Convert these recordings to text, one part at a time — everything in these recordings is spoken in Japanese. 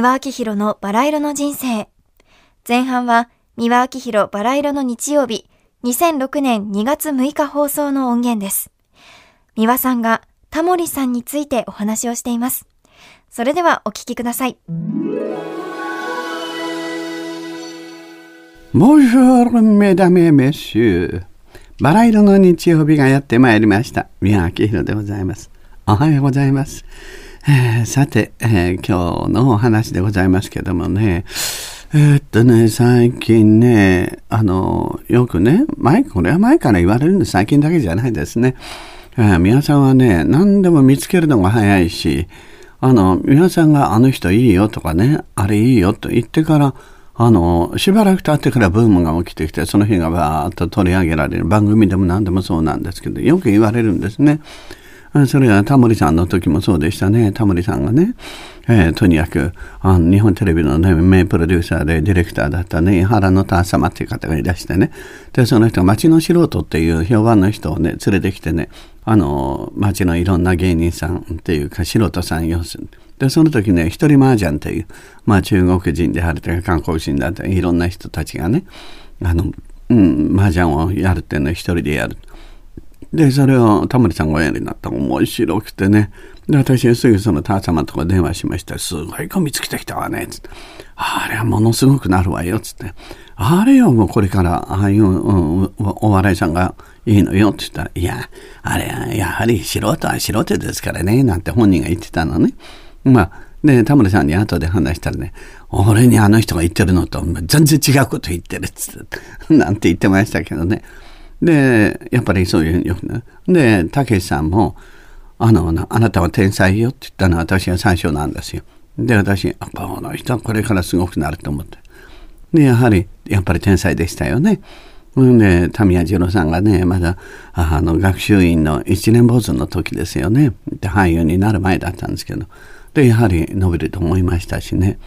三輪明宏のバラ色の人生。前半は三輪明宏バラ色の日曜日、2006年2月6日放送の音源です。三輪さんがタモリさんについてお話をしています。それではお聞きください。Bonjour, mesdames et messieurs. バラ色の日曜日がやってまいりました。宮明宏でございます。おはようございます。えー、さて、えー、今日のお話でございますけどもね、えー、っとね、最近ね、あの、よくね、前、これは前から言われるんで最近だけじゃないですね。えー、皆さんはね、何でも見つけるのが早いし、あの、皆さんがあの人いいよとかね、あれいいよと言ってから、あの、しばらく経ってからブームが起きてきて、その日がバーッと取り上げられる。番組でも何でもそうなんですけど、よく言われるんですね。それはタモリさんの時もそうでしたね。タモリさんがね、えー、とにかくあの日本テレビの、ね、名プロデューサーでディレクターだったね、原の田様っていう方がいらしてね、で、その人が町の素人っていう評判の人をね、連れてきてね、あの、町のいろんな芸人さんっていうか素人さん要する。で、その時ね、一人麻雀っていう、まあ中国人であるとか韓国人だったり、いろんな人たちがね、あの、うん、麻雀をやるっていうのを一人でやる。で、それをタモリさんがおやりになった面白くてね。で、私はすぐそのター様とか電話しました。すごい子見つけてきたわね。つって。あれはものすごくなるわよ。つって。あれよ、もうこれから、ああいう、うん、お笑いさんがいいのよ。って言ったら、いや、あれはやはり素人は素人ですからね。なんて本人が言ってたのね。まあ、で、田村さんに後で話したらね、俺にあの人が言ってるのと全然違うこと言ってるっつって、なんて言ってましたけどね。で、やっぱりそういうよね。で、たけしさんも、あの、あなたは天才よって言ったのは私が最初なんですよ。で、私、あ、この人はこれからすごくなると思って。で、やはり、やっぱり天才でしたよね。で、タミヤ次郎さんがね、まだ、あの、学習院の一年坊主の時ですよね。で、俳優になる前だったんですけど。で、やはり伸びると思いましたしね。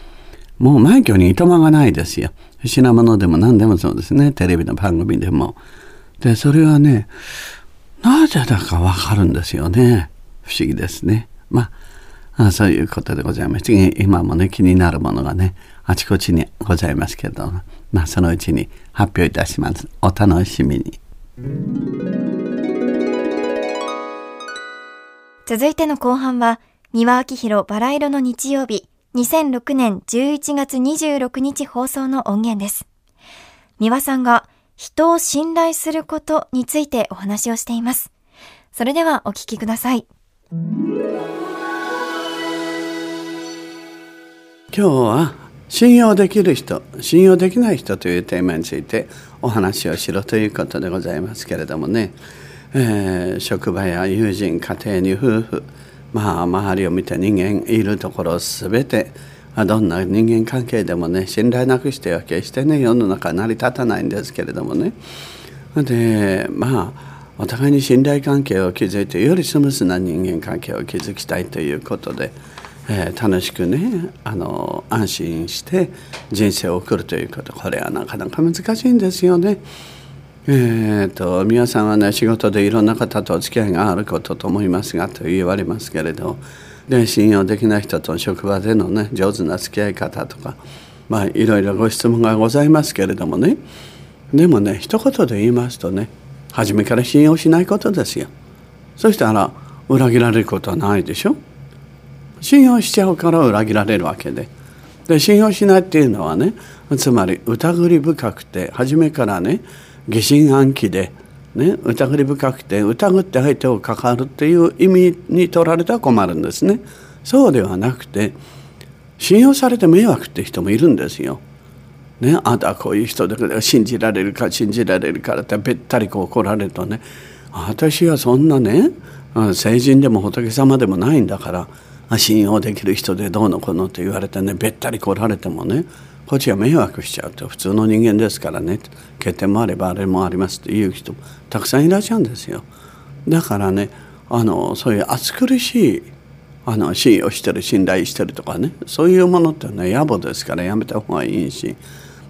もう枚挙にいとまがないですよ。品物でも何でもそうですね。テレビの番組でも。で、それはね、なぜだかわかるんですよね。不思議ですね。まあ、そういうことでございます。今もね、気になるものがね、あちこちにございますけど、まあ、そのうちに発表いたします。お楽しみに。続いての後半は、三輪明宏バラ色の日曜日、2006年11月26日放送の音源です。三輪さんが人を信頼することについてお話をしています。それではお聞きください。今日は信用できる人、信用できない人というテーマについてお話をしろということでございますけれどもね、えー、職場や友人、家庭に夫婦、まあ周りを見て人間いるところすべどんな人間関係でもね信頼なくしては決してね世の中成り立たないんですけれどもね。でまあお互いに信頼関係を築いてよりスムースな人間関係を築きたいということで、えー、楽しくねあの安心して人生を送るということ。これはなかなか難しいんですよね。えーと、と皆さんはね仕事でいろんな方とお付き合いがあることと思いますがと言われますけれど。で信用できない人と職場でのね上手な付き合い方とかまあいろいろご質問がございますけれどもね。でもね一言で言いますとね初めから信用しないことですよ。そしたら裏切られることはないでしょ。信用しちゃうから裏切られるわけで。で信用しないっていうのはねつまり疑り深くて初めからね疑心暗鬼でね、疑り深くて疑って相手を関わるっていう意味に取られたら困るんですね。そうではなくて信用されて迷惑って人もいるんですよ。ね、あんたはこういう人だから信じられるか信じられるからってべったりこう怒られるとね私はそんなね成人でも仏様でもないんだから信用できる人でどうのこうのって言われてねべったり来られてもねこっちは迷惑しちゃうと普通の人間ですからね。欠点もあればあれもありますっていう人もたくさんいらっしゃるんですよ。だからねあのそういう暑苦しいあの信用してる信頼してるとかね。そういうものってね野暮ですからやめた方がいいし。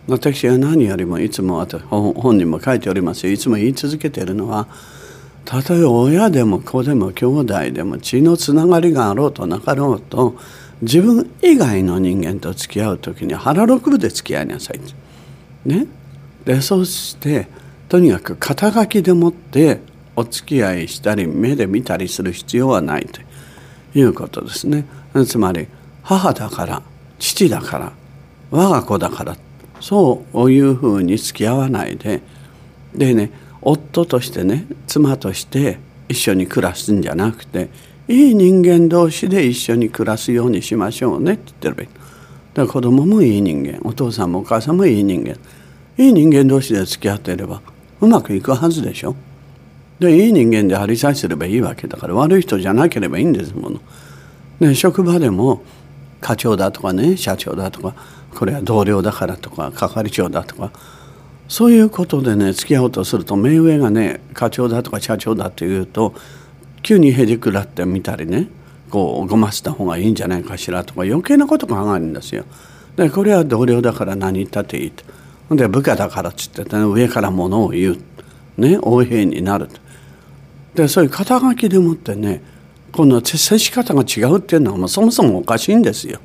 私は何よりもいつも本にも書いておりますいつも言い続けているのはたとえ親でも子でも兄弟でも血のつながりがあろうとなかろうと自分以外の人間と付き合う時に腹六分で付き合いなさい。ね？でそしてとにかく肩書きでもってお付き合いしたり目で見たりする必要はないということですね。つまり母だから父だから我が子だからそういうふうに付き合わないででね夫としてね妻として一緒に暮らすんじゃなくていい人間同士で一緒に暮らすようにしましょうね。って言ってるべきだから子供もいい人間。お父さんもお母さんもいい人間。いい人間同士で付き合っていればうまくいくはずでしょ。でいい人間でありさえすればいいわけだから悪い人じゃなければいいんですもの。で職場でも課長だとかね社長だとかこれは同僚だからとか係長だとかそういうことでね付き合おうとすると目上がね課長だとか社長だっていうと急にへりくらってみたりねこうごませた方がいいんじゃないかしらとか余計なこと考えるんですよ。でこれは同僚だから何言ったっていいと。ほんで部下だからっつって、ね、上からものを言う。ね横柄になると。でそういう肩書きでもってねこの接し方が違うっていうのはもうそもそもおかしいんですよ。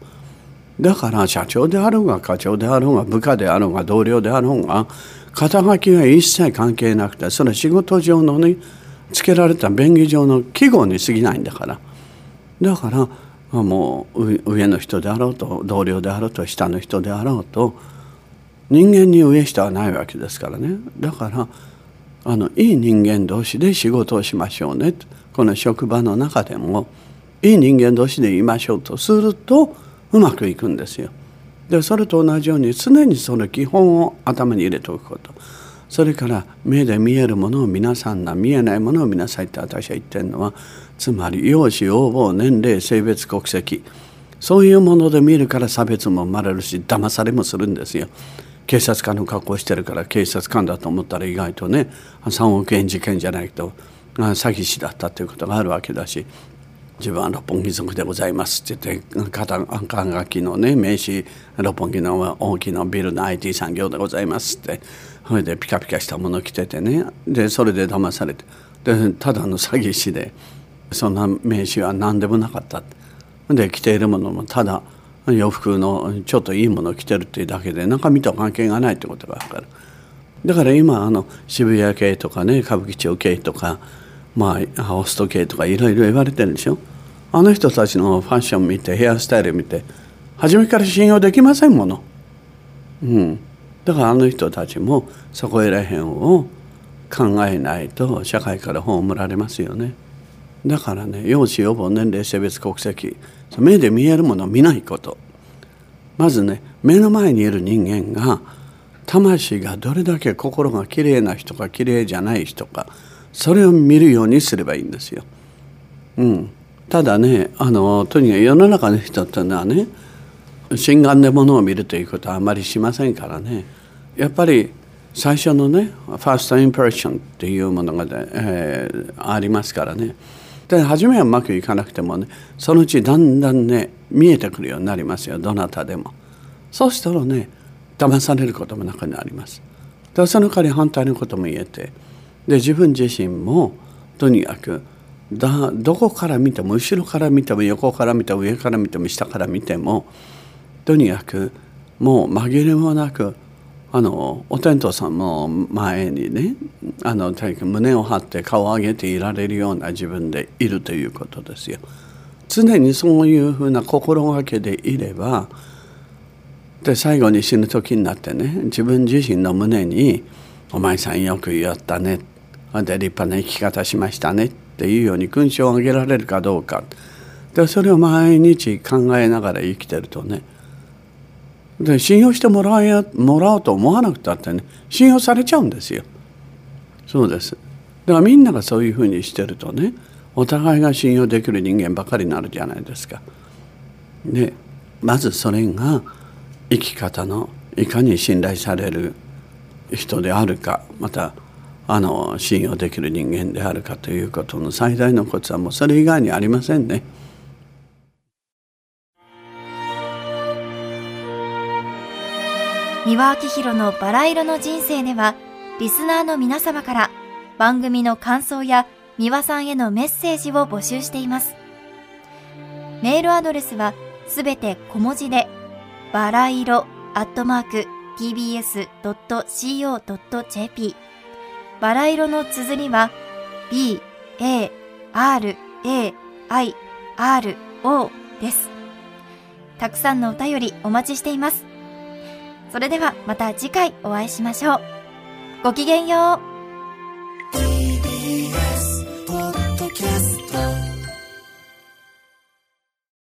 だから社長であろうが課長であろうが部下であろうが同僚であろうが肩書きは一切関係なくてそれは仕事上のねつけられた便宜上の記号に過ぎないんだから。だからもう上の人であろうと同僚であろうと下の人であろうと人間に上下はないわけですからね。だからあのいい人間同士で仕事をしましょうね。この職場の中でもいい人間同士でいましょうとするとうまくいくんですよ。でそれと同じように常にその基本を頭に入れておくこと。それから目で見えるものを皆さんが見えないものを見なさいって私は言ってるのはつまり容姿応募年齢性別国籍そういうもので見るから差別も生まれるし騙されもするんですよ。警察官の格好してるから警察官だと思ったら意外とね3億円事件じゃないと詐欺師だったということがあるわけだし自分は六本木族でございますって言って肩書きのね名刺六本木の大きなビルの IT 産業でございますって。それでピカピカしたもの着ててね。でそれで騙されて。でただの詐欺師でそんな名刺は何でもなかった。で着ているものもただ洋服のちょっといいものを着てるっていうだけで中身と関係がないってことが分かる。だから今あの渋谷系とかね歌舞伎町系とかまあホスト系とかいろいろ言われてるんでしょ？あの人たちのファッション見てヘアスタイル見て初めから信用できませんもの。うん。だからあの人たちもそこへらへんを考えないと社会から葬られますよね。だからね容姿予防年齢性別国籍目で見えるものを見ないこと。まずね目の前にいる人間が魂がどれだけ心がきれいな人かきれいじゃない人かそれを見るようにすればいいんですよ。うん、ただねあのとにかく世の中の人っていうのはね心眼でものを見るということはあまりしませんからね。やっぱり最初のねファーストインプレッションっていうものが、えー、ありますからね。で初めはうまくいかなくてもねそのうちだんだんね見えてくるようになりますよ。どなたでも。そうしたらね騙されることもなくなります。でその代わり反対のことも言えて。で自分自身もとにかくだどこから見ても後ろから見ても横から見ても上から見ても下から見てもとにかくもう紛れもなくあのお天道さんの前にねあの胸を張って顔を上げていられるような自分でいるということですよ。常にそういうふうな心がけでいればで最後に死ぬ時になってね自分自身の胸に「お前さんよく言ったね」で立派な生き方しましたねっていうように勲章をあげられるかどうか。でそれを毎日考えながら生きてるとね。で信用してもらえもらおうと思わなくたってね信用されちゃうんですよ。そうです。だからみんながそういうふうにしてるとねお互いが信用できる人間ばかりになるじゃないですか。でまずそれが生き方のいかに信頼される人であるかまたあの信用できる人間であるかということの最大のコツはもうそれ以外にありませんね。三輪明宏のバラ色の人生では、リスナーの皆様から番組の感想や三輪さんへのメッセージを募集しています。メールアドレスは、すべて小文字で、バラ色アットマーク tbs.co.jp バラ色の綴りは b, a, r, a, i, r, o です。たくさんのお便りお待ちしています。それではまた次回お会いしましょう。ごきげんよう。TBS ポッドキャスト